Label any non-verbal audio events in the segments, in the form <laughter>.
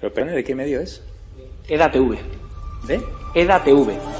Pero perdón, ¿de qué medio es? EDATV. ¿De? EDATV.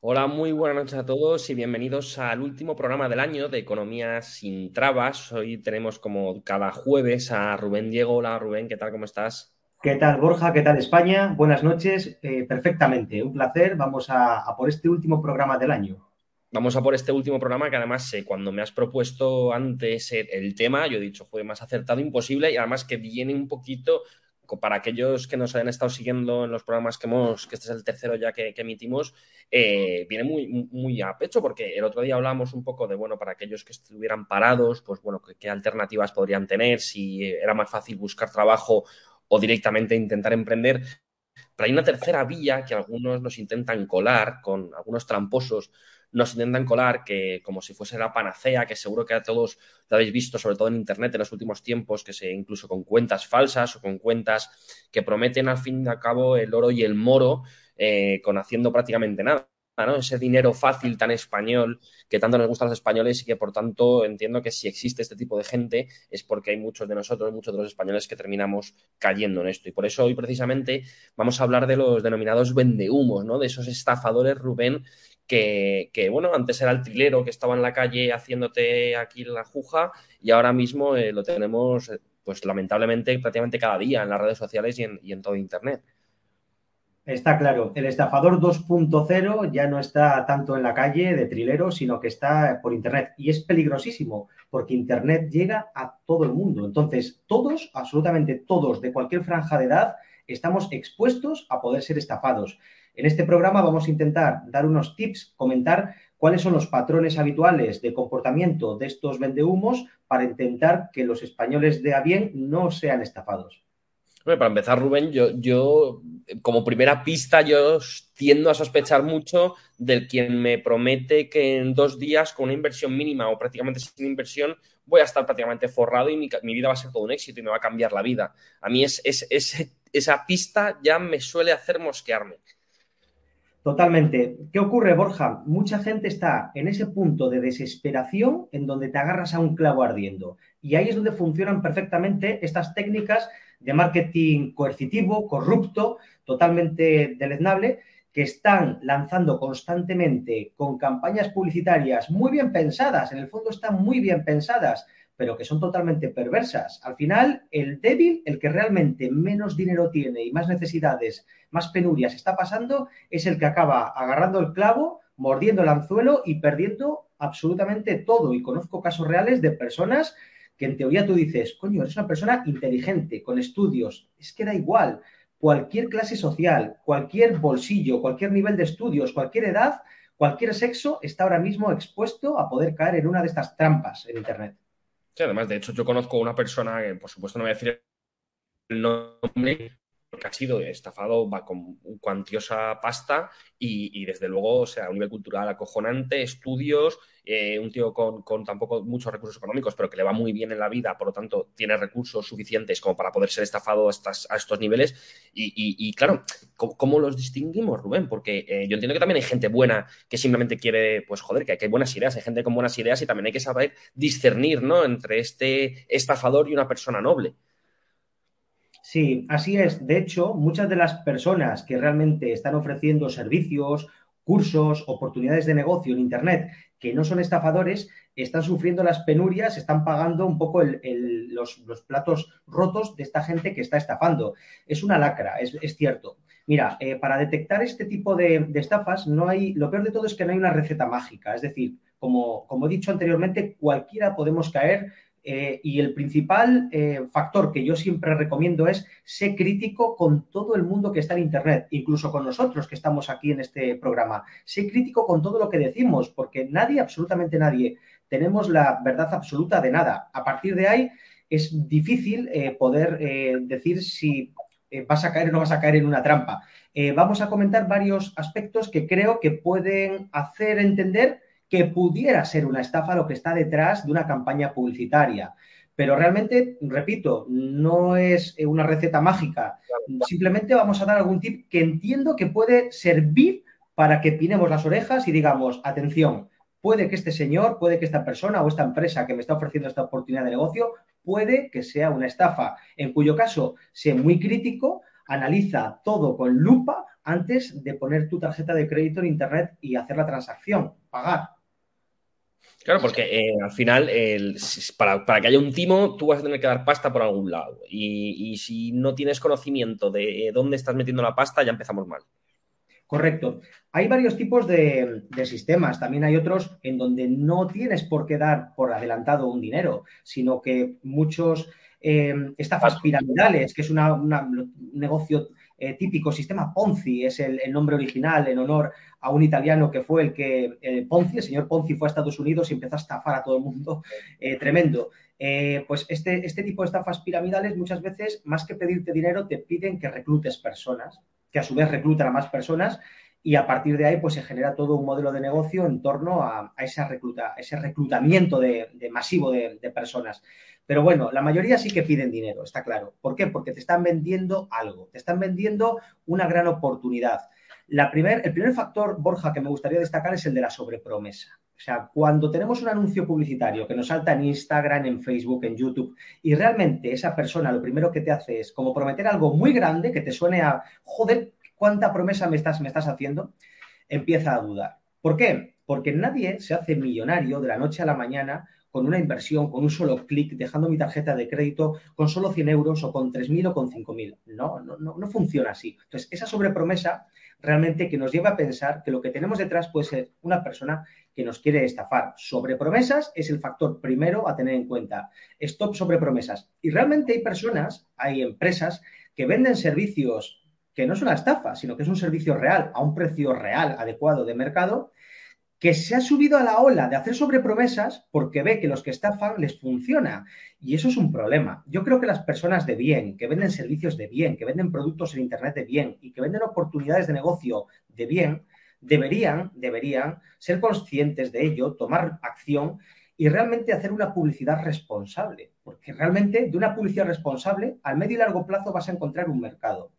Hola, muy buenas noches a todos y bienvenidos al último programa del año de Economía sin Trabas. Hoy tenemos como cada jueves a Rubén Diego. Hola Rubén, ¿qué tal? ¿Cómo estás? ¿Qué tal, Borja? ¿Qué tal, España? Buenas noches. Eh, perfectamente, un placer. Vamos a, a, por este último programa del año. Vamos a por este último programa que además eh, cuando me has propuesto antes el, el tema, yo he dicho, fue más acertado imposible y además que viene un poquito para aquellos que nos hayan estado siguiendo en los programas que hemos, que este es el tercero ya que, emitimos, eh, viene muy, a pecho, porque el otro día hablábamos un poco de, bueno, para aquellos que estuvieran parados, pues bueno, qué alternativas podrían tener, si era más fácil buscar trabajo o directamente intentar emprender. Pero hay una tercera vía que algunos nos intentan colar con algunos tramposos nos intentan colar que como si fuese la panacea, que seguro que a todos lo habéis visto, sobre todo en Internet en los últimos tiempos, que se incluso con cuentas falsas o con cuentas que prometen al fin y al cabo el oro y el moro eh, con haciendo prácticamente nada. ¿No? Ese dinero fácil tan español que tanto nos gusta a los españoles y que por tanto entiendo que si existe este tipo de gente es porque hay muchos de nosotros, muchos de los españoles que terminamos cayendo en esto. Y por eso hoy precisamente vamos a hablar de los denominados vendehumos, ¿no? de esos estafadores, Rubén, que, bueno, antes era el trilero que estaba en la calle haciéndote aquí la juja y ahora mismo eh, lo tenemos, pues lamentablemente, prácticamente cada día en las redes sociales y en todo Internet. Está claro, el estafador 2.0 ya no está tanto en la calle de trilero, sino que está por Internet. Y es peligrosísimo, porque Internet llega a todo el mundo. Entonces, todos, absolutamente todos, de cualquier franja de edad, estamos expuestos a poder ser estafados. En este programa vamos a intentar dar unos tips, comentar cuáles son los patrones habituales de comportamiento de estos vendehumos para intentar que los españoles de a bien no sean estafados. Para empezar, Rubén, yo, yo, como primera pista, yo tiendo a sospechar mucho del quien me promete que en dos días, con una inversión mínima o prácticamente sin inversión, voy a estar prácticamente forrado y mi, mi vida va a ser todo un éxito y me va a cambiar la vida. A mí es, es, es, esa pista ya me suele hacer mosquearme. Totalmente. ¿Qué ocurre, Borja? Mucha gente está en ese punto de desesperación en donde te agarras a un clavo ardiendo. Y ahí es donde funcionan perfectamente estas técnicas de marketing coercitivo, corrupto, totalmente deleznable, que están lanzando constantemente con campañas publicitarias muy bien pensadas, en el fondo están muy bien pensadas, pero que son totalmente perversas. Al final, el débil, el que realmente menos dinero tiene y más necesidades, más penurias está pasando, es el que acaba agarrando el clavo, mordiendo el anzuelo y perdiendo absolutamente todo. Y conozco casos reales de personas que en teoría tú dices, coño, eres una persona inteligente, con estudios, es que da igual, cualquier clase social, cualquier bolsillo, cualquier nivel de estudios, cualquier edad, cualquier sexo está ahora mismo expuesto a poder caer en una de estas trampas en Internet. Sí, además, de hecho, yo conozco una persona que, por supuesto, no voy a decir el nombre, porque ha sido estafado va con cuantiosa pasta y, desde luego, o sea, a un nivel cultural acojonante, estudios, eh, un tío con, tampoco muchos recursos económicos, pero que le va muy bien en la vida, por lo tanto, tiene recursos suficientes como para poder ser estafado a, estas, a estos niveles. Y, claro, ¿cómo, ¿cómo, los distinguimos, Rubén? Porque eh, yo entiendo que también hay gente buena que simplemente quiere, pues joder, que, que hay buenas ideas, hay gente con buenas ideas y también hay que saber discernir, ¿no? Entre este estafador y una persona noble. Sí, así es. De hecho, muchas de las personas que realmente están ofreciendo servicios, cursos, oportunidades de negocio en Internet que no son estafadores, están sufriendo las penurias, están pagando un poco el, el, los, los, platos rotos de esta gente que está estafando. Es una lacra, es, es cierto. Mira, eh, para detectar este tipo de, de, estafas, no hay, lo peor de todo es que no hay una receta mágica. Es decir, como, como he dicho anteriormente, cualquiera podemos caer eh, y el principal eh, factor que yo siempre recomiendo es ser crítico con todo el mundo que está en Internet, incluso con nosotros que estamos aquí en este programa. Sé crítico con todo lo que decimos, porque nadie, absolutamente nadie, tenemos la verdad absoluta de nada. A partir de ahí es difícil eh, poder decir si vas a caer o no vas a caer en una trampa. vamos a comentar varios aspectos que creo que pueden hacer entender que pudiera ser una estafa lo que está detrás de una campaña publicitaria. Pero realmente, repito, no es una receta mágica. Simplemente vamos a dar algún tip que entiendo que puede servir para que pinemos las orejas y digamos, atención, puede que este señor, puede que esta persona o esta empresa que me está ofreciendo esta oportunidad de negocio, puede que sea una estafa, en cuyo caso, sé muy crítico, analiza todo con lupa antes de poner tu tarjeta de crédito en Internet y hacer la transacción, pagar. Claro, porque eh, al final, para, que haya un timo, tú vas a tener que dar pasta por algún lado. Y, si no tienes conocimiento de dónde estás metiendo la pasta, ya empezamos mal. Correcto. Hay varios tipos de, sistemas. También hay otros en donde no tienes por qué dar por adelantado un dinero, sino que muchos eh, estafas piramidales, que es un negocio eh, típico, sistema Ponzi, es el, nombre original en honor a un italiano que fue el que, eh, Ponzi, el señor Ponzi fue a Estados Unidos y empezó a estafar a todo el mundo, tremendo. pues este, este tipo de estafas piramidales muchas veces, más que pedirte dinero, te piden que reclutes personas, que a su vez reclutan a más personas y a partir de ahí pues se genera todo un modelo de negocio en torno a, esa recluta, ese reclutamiento de, masivo de, personas. Pero bueno, la mayoría sí que piden dinero, está claro. ¿Por qué? Porque te están vendiendo algo, te están vendiendo una gran oportunidad. La primer, el primer factor, Borja, que me gustaría destacar es el de la sobrepromesa. O sea, cuando tenemos un anuncio publicitario que nos salta en Instagram, en Facebook, en YouTube, y realmente esa persona lo primero que te hace es como prometer algo muy grande que te suene a, joder, ¿cuánta promesa me estás, me estás haciendo? Empieza a dudar. ¿Por qué? Porque nadie se hace millonario de la noche a la mañana con una inversión, con un solo clic, dejando mi tarjeta de crédito con solo 100 euros o con 3.000 o con 5.000. No, no, no, no funciona así. Entonces, esa sobrepromesa realmente que nos lleva a pensar que lo que tenemos detrás puede ser una persona que nos quiere estafar. Sobrepromesas es el factor primero a tener en cuenta. Stop sobrepromesas. Y realmente hay personas, hay empresas que venden servicios que no es una estafa, sino que es un servicio real, a un precio real, adecuado de mercado, que se ha subido a la ola de hacer sobrepromesas porque ve que los que estafan les funciona. Y eso es un problema. Yo creo que las personas de bien, que venden servicios de bien, que venden productos en Internet de bien y que venden oportunidades de negocio de bien, deberían, deberían ser conscientes de ello, tomar acción y realmente hacer una publicidad responsable. Porque realmente de una publicidad responsable, al medio y largo plazo vas a encontrar un mercado.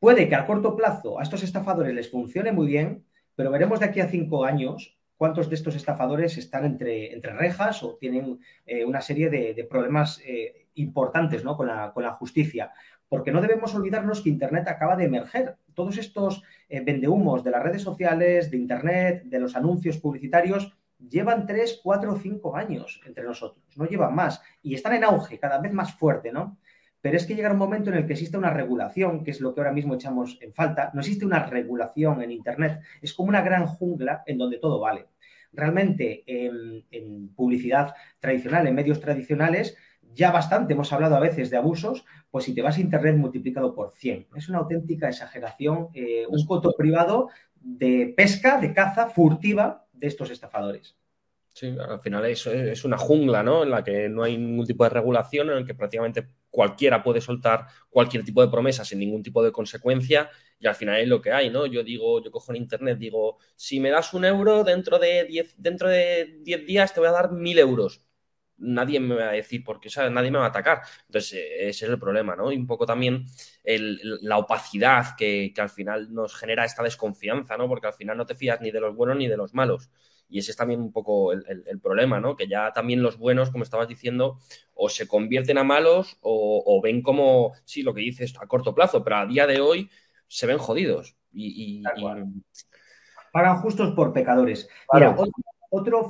Puede que a corto plazo a estos estafadores les funcione muy bien, pero veremos de aquí a cinco años cuántos de estos estafadores están entre, entre rejas o tienen eh, una serie de, problemas eh, importantes ¿no? con, la, justicia. Porque no debemos olvidarnos que Internet acaba de emerger. Todos estos eh, vendehumos de las redes sociales, de Internet, de los anuncios publicitarios, llevan tres, cuatro o cinco años entre nosotros, no llevan más. Y están en auge, cada vez más fuerte, ¿no? Pero es que llega un momento en el que existe una regulación, que es lo que ahora mismo echamos en falta. No existe una regulación en Internet. Es como una gran jungla en donde todo vale. Realmente en, publicidad tradicional, en medios tradicionales, ya bastante hemos hablado a veces de abusos, pues si te vas a Internet multiplicado por 100. Es una auténtica exageración, eh, un coto privado de pesca, de caza furtiva de estos estafadores. Sí, al final eso es una jungla, ¿no? En la que no hay ningún tipo de regulación, en el que prácticamente cualquiera puede soltar cualquier tipo de promesa sin ningún tipo de consecuencia y al final es lo que hay, ¿no? Yo digo, yo cojo en internet, digo, si me das un euro dentro de 10 dentro de días te voy a dar mil euros. Nadie me va a decir porque, ¿sabes? Nadie me va a atacar. Entonces, eh, ese es el problema, ¿no? Y un poco también la opacidad que, que al final nos genera esta desconfianza, ¿no? Porque al final no te fías ni de los buenos ni de los malos. Y ese es también un poco el, problema, ¿no? Que ya también los buenos, como estabas diciendo, o se convierten a malos o, ven como, sí, lo que dices a corto plazo, pero a día de hoy se ven jodidos. Y, Pagan justos por pecadores. Mira, otro,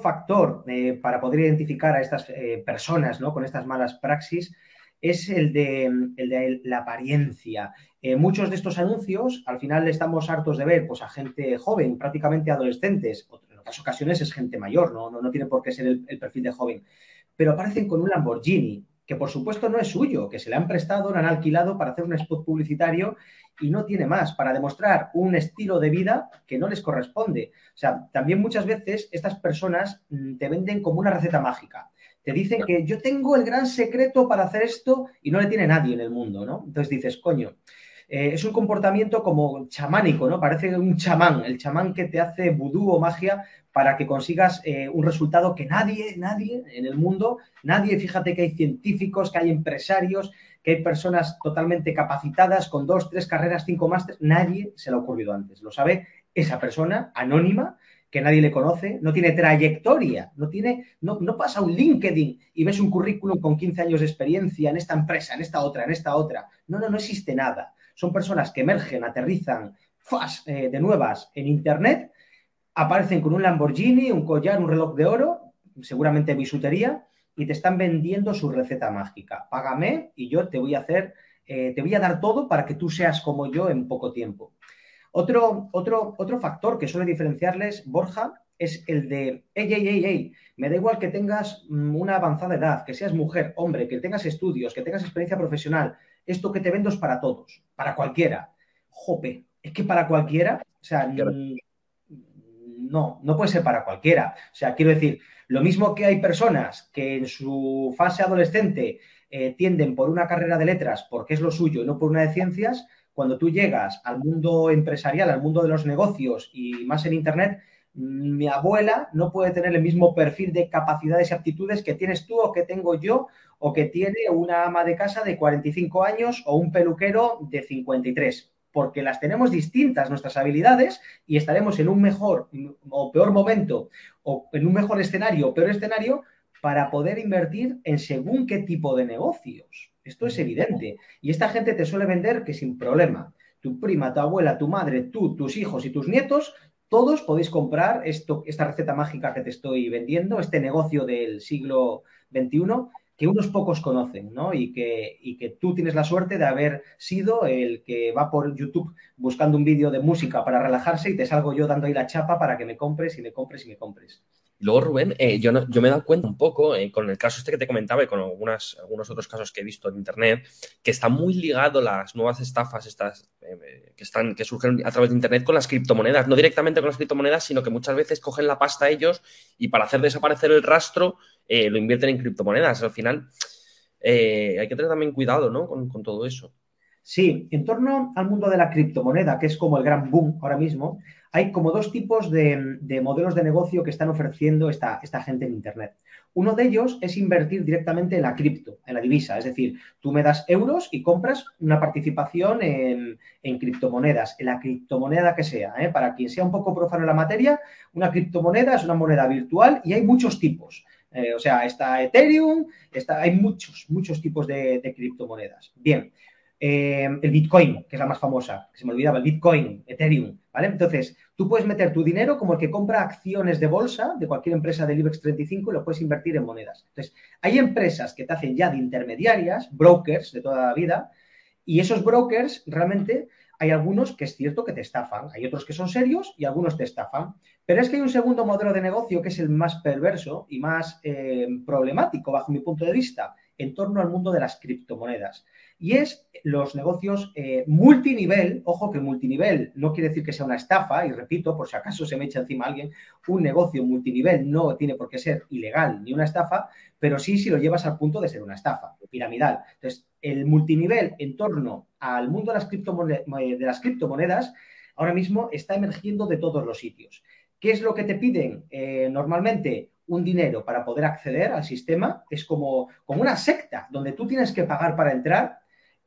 factor eh, para poder identificar a estas eh, personas ¿no? con estas malas praxis es el de, el de la apariencia. Eh, muchos de estos anuncios, al final estamos hartos de ver pues, a gente joven, prácticamente adolescentes, en otras ocasiones es gente mayor, no, no, tiene por qué ser el, perfil de joven, pero aparecen con un Lamborghini, que por supuesto no es suyo, que se le han prestado, lo han alquilado para hacer un spot publicitario y no tiene más, para demostrar un estilo de vida que no les corresponde. O sea, también muchas veces estas personas mm, te venden como una receta mágica te dicen que yo tengo el gran secreto para hacer esto y no le tiene nadie en el mundo, ¿no? Entonces dices, coño, eh, es un comportamiento como chamánico, ¿no? Parece un chamán, el chamán que te hace vudú o magia para que consigas eh, un resultado que nadie, nadie en el mundo, nadie, fíjate que hay científicos, que hay empresarios, que hay personas totalmente capacitadas con dos, tres carreras, cinco másteres, nadie se le ha ocurrido antes. Lo sabe esa persona anónima que nadie le conoce, no tiene trayectoria, no tiene, no, no pasa un LinkedIn y ves un currículum con 15 años de experiencia en esta empresa, en esta otra, en esta otra. No, no, no existe nada. Son personas que emergen, aterrizan eh, de nuevas en Internet, aparecen con un Lamborghini, un collar, un reloj de oro, seguramente bisutería, y te están vendiendo su receta mágica. Págame y yo te voy a hacer, eh, te voy a dar todo para que tú seas como yo en poco tiempo. Otro, otro, otro factor que suele diferenciarles, Borja, es el de, ey, ey, ey, ey, me da igual que tengas mm, una avanzada edad, que seas mujer, hombre, que tengas estudios, que tengas experiencia profesional, esto que te vendo es para todos, para cualquiera. Jope, es que para cualquiera, o sea, no, no puede ser para cualquiera. O sea, quiero decir, lo mismo que hay personas que en su fase adolescente eh, tienden por una carrera de letras porque es lo suyo y no por una de ciencias, cuando tú llegas al mundo empresarial, al mundo de los negocios y más en Internet, mi abuela no puede tener el mismo perfil de capacidades y aptitudes que tienes tú o que tengo yo o que tiene una ama de casa de 45 años o un peluquero de 53 porque las tenemos distintas nuestras habilidades y estaremos en un mejor o peor momento o en un mejor escenario o peor escenario para poder invertir en según qué tipo de negocios. Esto es evidente. Y esta gente te suele vender que sin problema. Tu prima, tu abuela, tu madre, tú, tus hijos y tus nietos, todos podéis comprar esto, esta receta mágica que te estoy vendiendo, este negocio del siglo XXI que unos pocos conocen, ¿no? Y que, y que tú tienes la suerte de haber sido el que va por YouTube buscando un vídeo de música para relajarse y te salgo yo dando ahí la chapa para que me compres y me compres y me compres. Luego, Rubén, eh, yo, me he dado cuenta un poco eh, con el caso este que te comentaba y con algunos otros casos que he visto en Internet, que está muy ligado las nuevas estafas estas eh, que, surgen a través de Internet con las criptomonedas. No directamente con las criptomonedas, sino que muchas veces cogen la pasta ellos y para hacer desaparecer el rastro lo invierten en criptomonedas. Al final hay que tener también cuidado ¿no? con todo eso. Sí, en torno al mundo de la criptomoneda, que es como el gran boom ahora mismo, hay como dos tipos de, modelos de negocio que están ofreciendo esta, esta, gente en Internet. Uno de ellos es invertir directamente en la cripto, en la divisa. Es decir, tú me das euros y compras una participación en, criptomonedas, en la criptomoneda que sea. ¿eh? Para quien sea un poco profano en la materia, una criptomoneda es una moneda virtual y hay muchos tipos. Eh, o sea, está Ethereum, está, hay muchos, muchos tipos de, de criptomonedas. Bien, eh, el Bitcoin, que es la más famosa, que se me olvidaba, el Bitcoin, Ethereum, ¿vale? Entonces, tú puedes meter tu dinero como el que compra acciones de bolsa de cualquier empresa del IBEX 35 y lo puedes invertir en monedas. Entonces, hay empresas que te hacen ya de intermediarias, brokers de toda la vida, y esos brokers realmente hay algunos que es cierto que te estafan, hay otros que son serios y algunos te estafan. Pero es que hay un segundo modelo de negocio que es el más perverso y más eh, problemático bajo mi punto de vista en torno al mundo de las criptomonedas y es los negocios eh, multinivel. Ojo que multinivel no quiere decir que sea una estafa, y repito, por si acaso se me echa encima alguien, un negocio multinivel no tiene por qué ser ilegal ni una estafa, pero sí si lo llevas al punto de ser una estafa piramidal. Entonces, el multinivel en torno al mundo de las criptomonedas, de las criptomonedas ahora mismo está emergiendo de todos los sitios. ¿Qué es lo que te piden eh, normalmente? un dinero para poder acceder al sistema es como, como una secta, donde tú tienes que pagar para entrar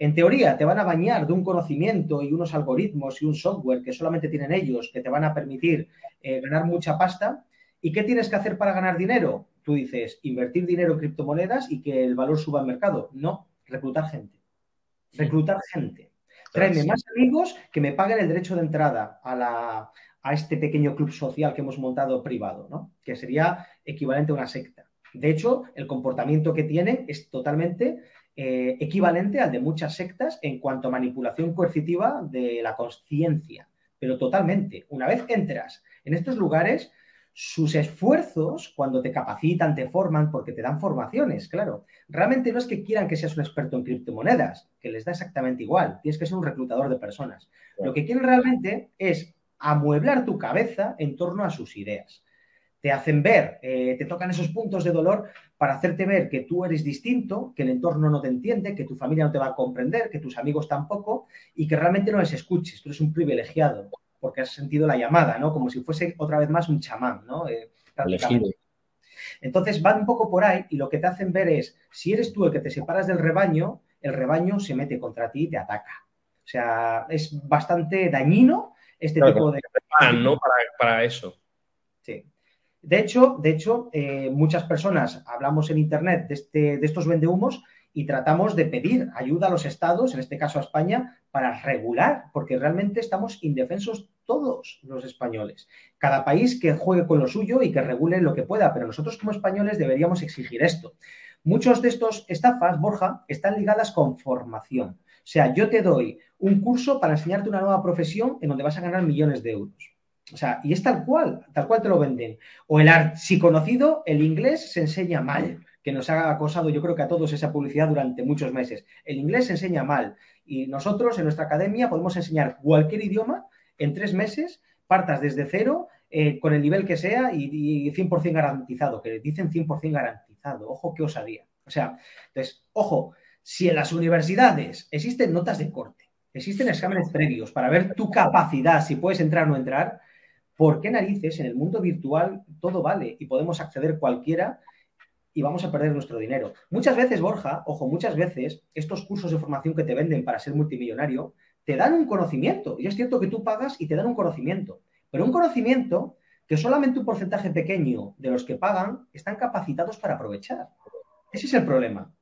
en teoría, te van a bañar de un conocimiento y unos algoritmos y un software que solamente tienen ellos, que te van a permitir eh, ganar mucha pasta. ¿Y qué tienes que hacer para ganar dinero? Tú dices, invertir dinero en criptomonedas y que el valor suba al mercado. No, reclutar gente. Reclutar gente. Tráeme más amigos que me paguen el derecho de entrada a, la, a este pequeño club social que hemos montado privado, ¿no? Que sería equivalente a una secta. De hecho, el comportamiento que tienen es totalmente eh, equivalente al de muchas sectas en cuanto a manipulación coercitiva de la conciencia, pero totalmente. Una vez entras en estos lugares, sus esfuerzos, cuando te capacitan, te forman, porque te dan formaciones, claro, realmente no es que quieran que seas un experto en criptomonedas, que les da exactamente igual, tienes que ser un reclutador de personas. Lo que quieren realmente es amueblar tu cabeza en torno a sus ideas te hacen ver, eh, te tocan esos puntos de dolor para hacerte ver que tú eres distinto, que el entorno no te entiende, que tu familia no te va a comprender, que tus amigos tampoco, y que realmente no les escuches. Tú eres un privilegiado porque has sentido la llamada, ¿no? Como si fuese otra vez más un chamán, ¿no? Eh, Entonces van un poco por ahí y lo que te hacen ver es, si eres tú el que te separas del rebaño, el rebaño se mete contra ti y te ataca. O sea, es bastante dañino este tipo de... ¿no? Para, para eso. De hecho, de hecho eh, muchas personas hablamos en Internet de, este, de estos vendehumos y tratamos de pedir ayuda a los estados, en este caso a España, para regular, porque realmente estamos indefensos todos los españoles. Cada país que juegue con lo suyo y que regule lo que pueda, pero nosotros como españoles deberíamos exigir esto. Muchos de estos estafas, Borja, están ligadas con formación. O sea, yo te doy un curso para enseñarte una nueva profesión en donde vas a ganar millones de euros. O sea, y es tal cual, tal cual te lo venden. O el conocido, el inglés se enseña mal, que nos ha acosado yo creo que a todos esa publicidad durante muchos meses. El inglés se enseña mal y nosotros en nuestra academia podemos enseñar cualquier idioma en tres meses, partas desde cero, eh, con el nivel que sea y, y 100% garantizado, que dicen 100% garantizado. Ojo, qué osadía. O sea, entonces, ojo, si en las universidades existen notas de corte, existen exámenes previos para ver tu capacidad, si puedes entrar o no entrar, ¿por qué narices en el mundo virtual todo vale y podemos acceder cualquiera y vamos a perder nuestro dinero? Muchas veces, Borja, ojo, muchas veces estos cursos de formación que te venden para ser multimillonario te dan un conocimiento. Y es cierto que tú pagas y te dan un conocimiento, pero un conocimiento que solamente un porcentaje pequeño de los que pagan están capacitados para aprovechar. Ese es el problema.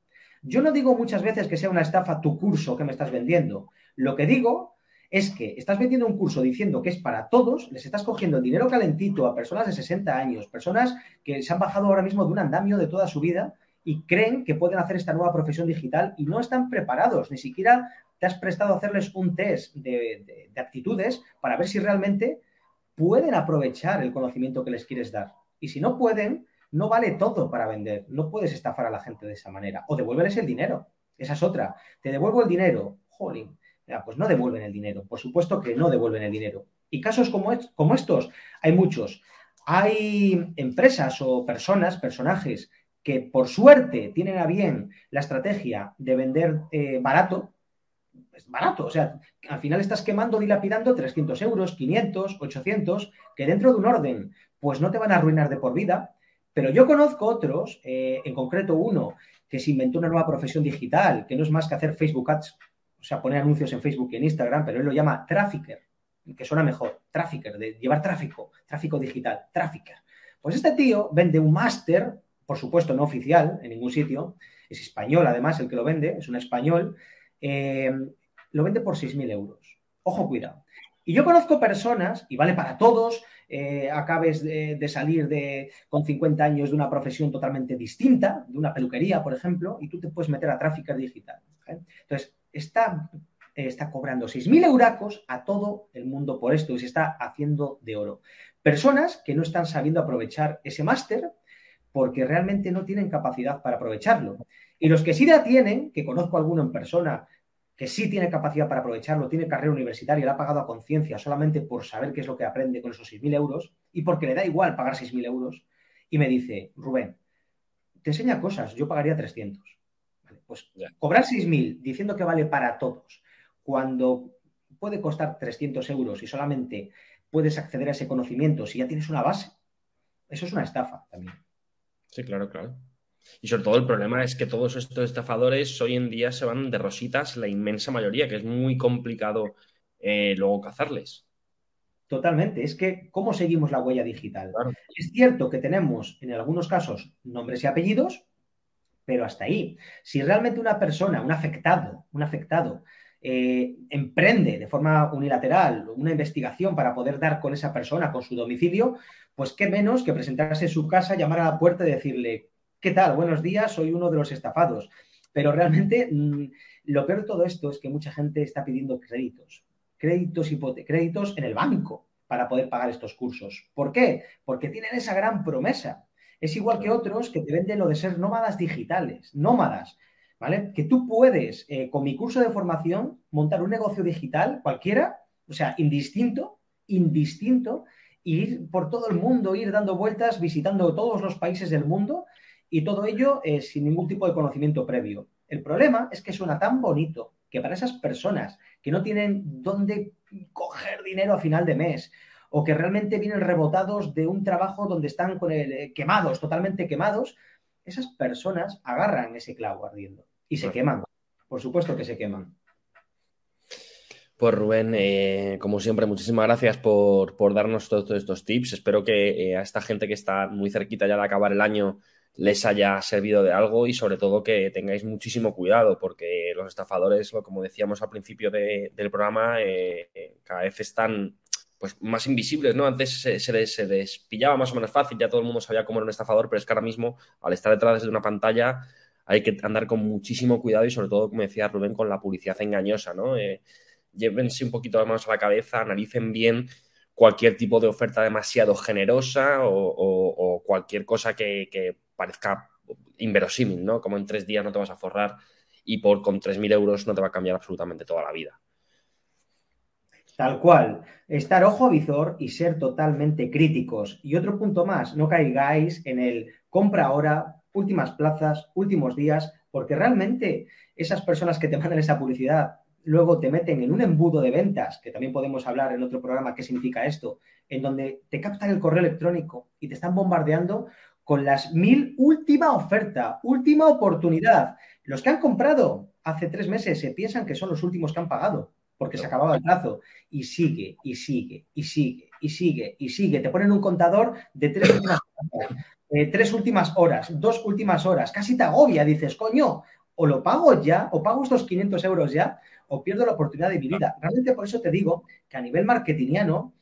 Yo no digo muchas veces que sea una estafa tu curso que me estás vendiendo. Lo que digo es que estás vendiendo un curso diciendo que es para todos, les estás cogiendo dinero calentito a personas de 60 años, personas que se han bajado ahora mismo de un andamio de toda su vida y creen que pueden hacer esta nueva profesión digital y no están preparados, ni siquiera te has prestado a hacerles un test de, de actitudes para ver si realmente pueden aprovechar el conocimiento que les quieres dar. Y si no pueden, no vale todo para vender. No puedes estafar a la gente de esa manera. O devuélveles el dinero. Esa es otra. Te devuelvo el dinero. Jolín. Pues no devuelven el dinero. Por supuesto que no devuelven el dinero. Y casos como, como estos, hay muchos. Hay empresas o personas, personajes, que por suerte tienen a bien la estrategia de vender eh, barato, es barato, o sea, al final estás quemando, dilapidando 300 euros, 500, 800, que dentro de un orden, pues no te van a arruinar de por vida, pero yo conozco otros, eh, en concreto uno, que se inventó una nueva profesión digital, que no es más que hacer Facebook Ads, o sea, poner anuncios en Facebook y en Instagram, pero él lo llama trafficker, que suena mejor, trafficker, de llevar tráfico, tráfico digital, trafficker. Pues este tío vende un máster, por supuesto no oficial en ningún sitio, es español además el que lo vende, es un español, eh, lo vende por 6.000 euros. Ojo, cuidado. Y yo conozco personas, y vale para todos, eh, acabes de, salir de, con 50 años de una profesión totalmente distinta, de una peluquería, por ejemplo, y tú te puedes meter a tráfico digital. Entonces, está, está cobrando 6.000 euracos a todo el mundo por esto y se está haciendo de oro. Personas que no están sabiendo aprovechar ese máster porque realmente no tienen capacidad para aprovecharlo. Y los que sí la tienen, que conozco alguno en persona que sí tiene capacidad para aprovecharlo, tiene carrera universitaria, la ha pagado a conciencia solamente por saber qué es lo que aprende con esos 6.000 euros y porque le da igual pagar 6.000 euros, y me dice, Rubén, te enseña cosas, yo pagaría 300. Pues cobrar 6.000 diciendo que vale para todos, cuando puede costar 300 euros y solamente puedes acceder a ese conocimiento si ya tienes una base, eso es una estafa también. Sí, claro, claro. Y sobre todo el problema es que todos estos estafadores hoy en día se van de rositas, la inmensa mayoría, que es muy complicado eh, luego cazarles. Totalmente. Es que, ¿cómo seguimos la huella digital? Es cierto que tenemos, en algunos casos, nombres y apellidos, pero hasta ahí. Si realmente una persona, un afectado, un afectado, eh, emprende de forma unilateral una investigación para poder dar con esa persona, con su domicilio, pues qué menos que presentarse en su casa, llamar a la puerta y decirle, ¿qué tal? Buenos días, soy uno de los estafados. Pero realmente mm, lo peor de todo esto es que mucha gente está pidiendo créditos, créditos, créditos en el banco para poder pagar estos cursos. ¿Por qué? Porque tienen esa gran promesa. Es igual que otros que te venden lo de ser nómadas digitales, nómadas, ¿vale? Que tú puedes, eh, con mi curso de formación, montar un negocio digital cualquiera, o sea, indistinto, indistinto, ir por todo el mundo, ir dando vueltas, visitando todos los países del mundo y todo ello eh, sin ningún tipo de conocimiento previo. El problema es que suena tan bonito que para esas personas que no tienen dónde coger dinero a final de mes o que realmente vienen rebotados de un trabajo donde están con el, eh, quemados, totalmente quemados, esas personas agarran ese clavo ardiendo y se queman. Por supuesto que se queman. Pues Rubén, eh, como siempre, muchísimas gracias por, darnos todos estos tips. Espero que a esta gente que está muy cerquita ya de acabar el año les haya servido de algo y sobre todo que tengáis muchísimo cuidado porque los estafadores, como decíamos al principio del programa, eh, cada vez están pues más invisibles, ¿no? Antes se, se, se, despillaba más o menos fácil, ya todo el mundo sabía cómo era un estafador, pero es que ahora mismo, al estar detrás de una pantalla, hay que andar con muchísimo cuidado y sobre todo, como decía Rubén, con la publicidad engañosa, ¿no? Eh, llévense un poquito manos a la cabeza, analicen bien cualquier tipo de oferta demasiado generosa o, cualquier cosa que, que, parezca inverosímil, ¿no? Como en tres días no te vas a forrar y por con 3.000 euros no te va a cambiar absolutamente toda la vida. Tal cual. Estar ojo a visor y ser totalmente críticos. Y otro punto más, no caigáis en el compra ahora, últimas plazas, últimos días, porque realmente esas personas que te mandan esa publicidad luego te meten en un embudo de ventas, que también podemos hablar en otro programa qué significa esto, en donde te captan el correo electrónico y te están bombardeando con las mil última oferta, última oportunidad. Los que han comprado hace tres meses se piensan que son los últimos que han pagado porque se acababa el plazo. Y sigue, y sigue, y sigue, y sigue, y sigue. Te ponen un contador de tres <coughs> últimas, eh, tres últimas horas, dos últimas horas. Casi te agobia. Dices, coño, o lo pago ya, o pago estos 500 euros ya, o pierdo la oportunidad de mi vida. Realmente por eso te digo que a nivel marketingiano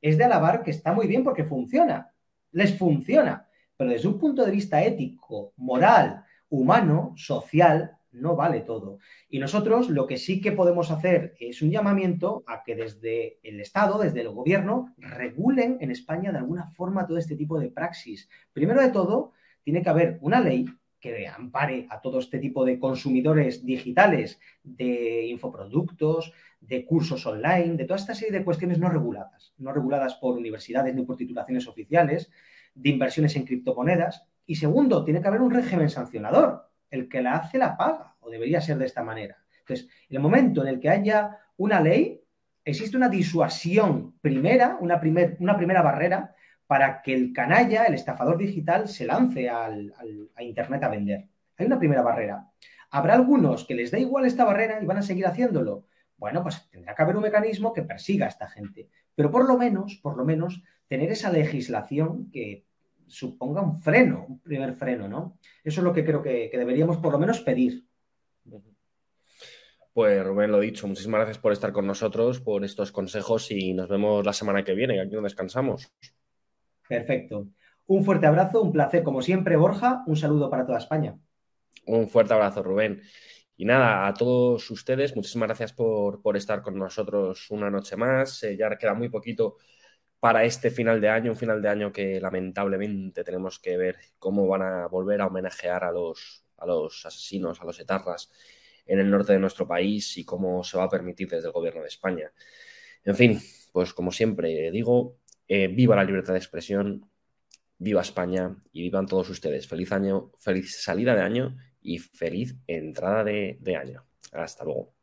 es de alabar que está muy bien porque funciona. Les funciona. Pero desde un punto de vista ético, moral, humano, social, no vale todo. Y nosotros lo que sí que podemos hacer es un llamamiento a que desde el Estado, desde el gobierno, regulen en España de alguna forma todo este tipo de praxis. Primero de todo, tiene que haber una ley que ampare a todo este tipo de consumidores digitales, de infoproductos, de cursos online, de toda esta serie de cuestiones no reguladas, no reguladas por universidades ni por titulaciones oficiales, de inversiones en criptomonedas. Y segundo, tiene que haber un régimen sancionador el que la hace la paga, o debería ser de esta manera. Entonces, en el momento en el que haya una ley, existe una disuasión primera, una, primer, una primera barrera para que el canalla, el estafador digital, se lance a Internet a vender. Hay una primera barrera. Habrá algunos que les da igual esta barrera y van a seguir haciéndolo. Bueno, pues tendrá que haber un mecanismo que persiga a esta gente. Pero por lo menos, por lo menos, tener esa legislación que suponga un freno, un primer freno, ¿no? Eso es lo que creo que, que deberíamos por lo menos pedir. Pues Rubén, lo dicho, muchísimas gracias por estar con nosotros, por estos consejos y nos vemos la semana que viene, aquí no descansamos. Perfecto. Un fuerte abrazo, un placer como siempre, Borja, un saludo para toda España. Un fuerte abrazo, Rubén. Y nada, a todos ustedes, muchísimas gracias por, por estar con nosotros una noche más. Eh, ya queda muy poquito para este final de año, un final de año que lamentablemente tenemos que ver cómo van a volver a homenajear a los, a los asesinos, a los etarras en el norte de nuestro país y cómo se va a permitir desde el gobierno de España. En fin, pues como siempre digo, eh, viva la libertad de expresión, viva España y vivan todos ustedes. Feliz año, feliz salida de año y feliz entrada de, de año. Hasta luego.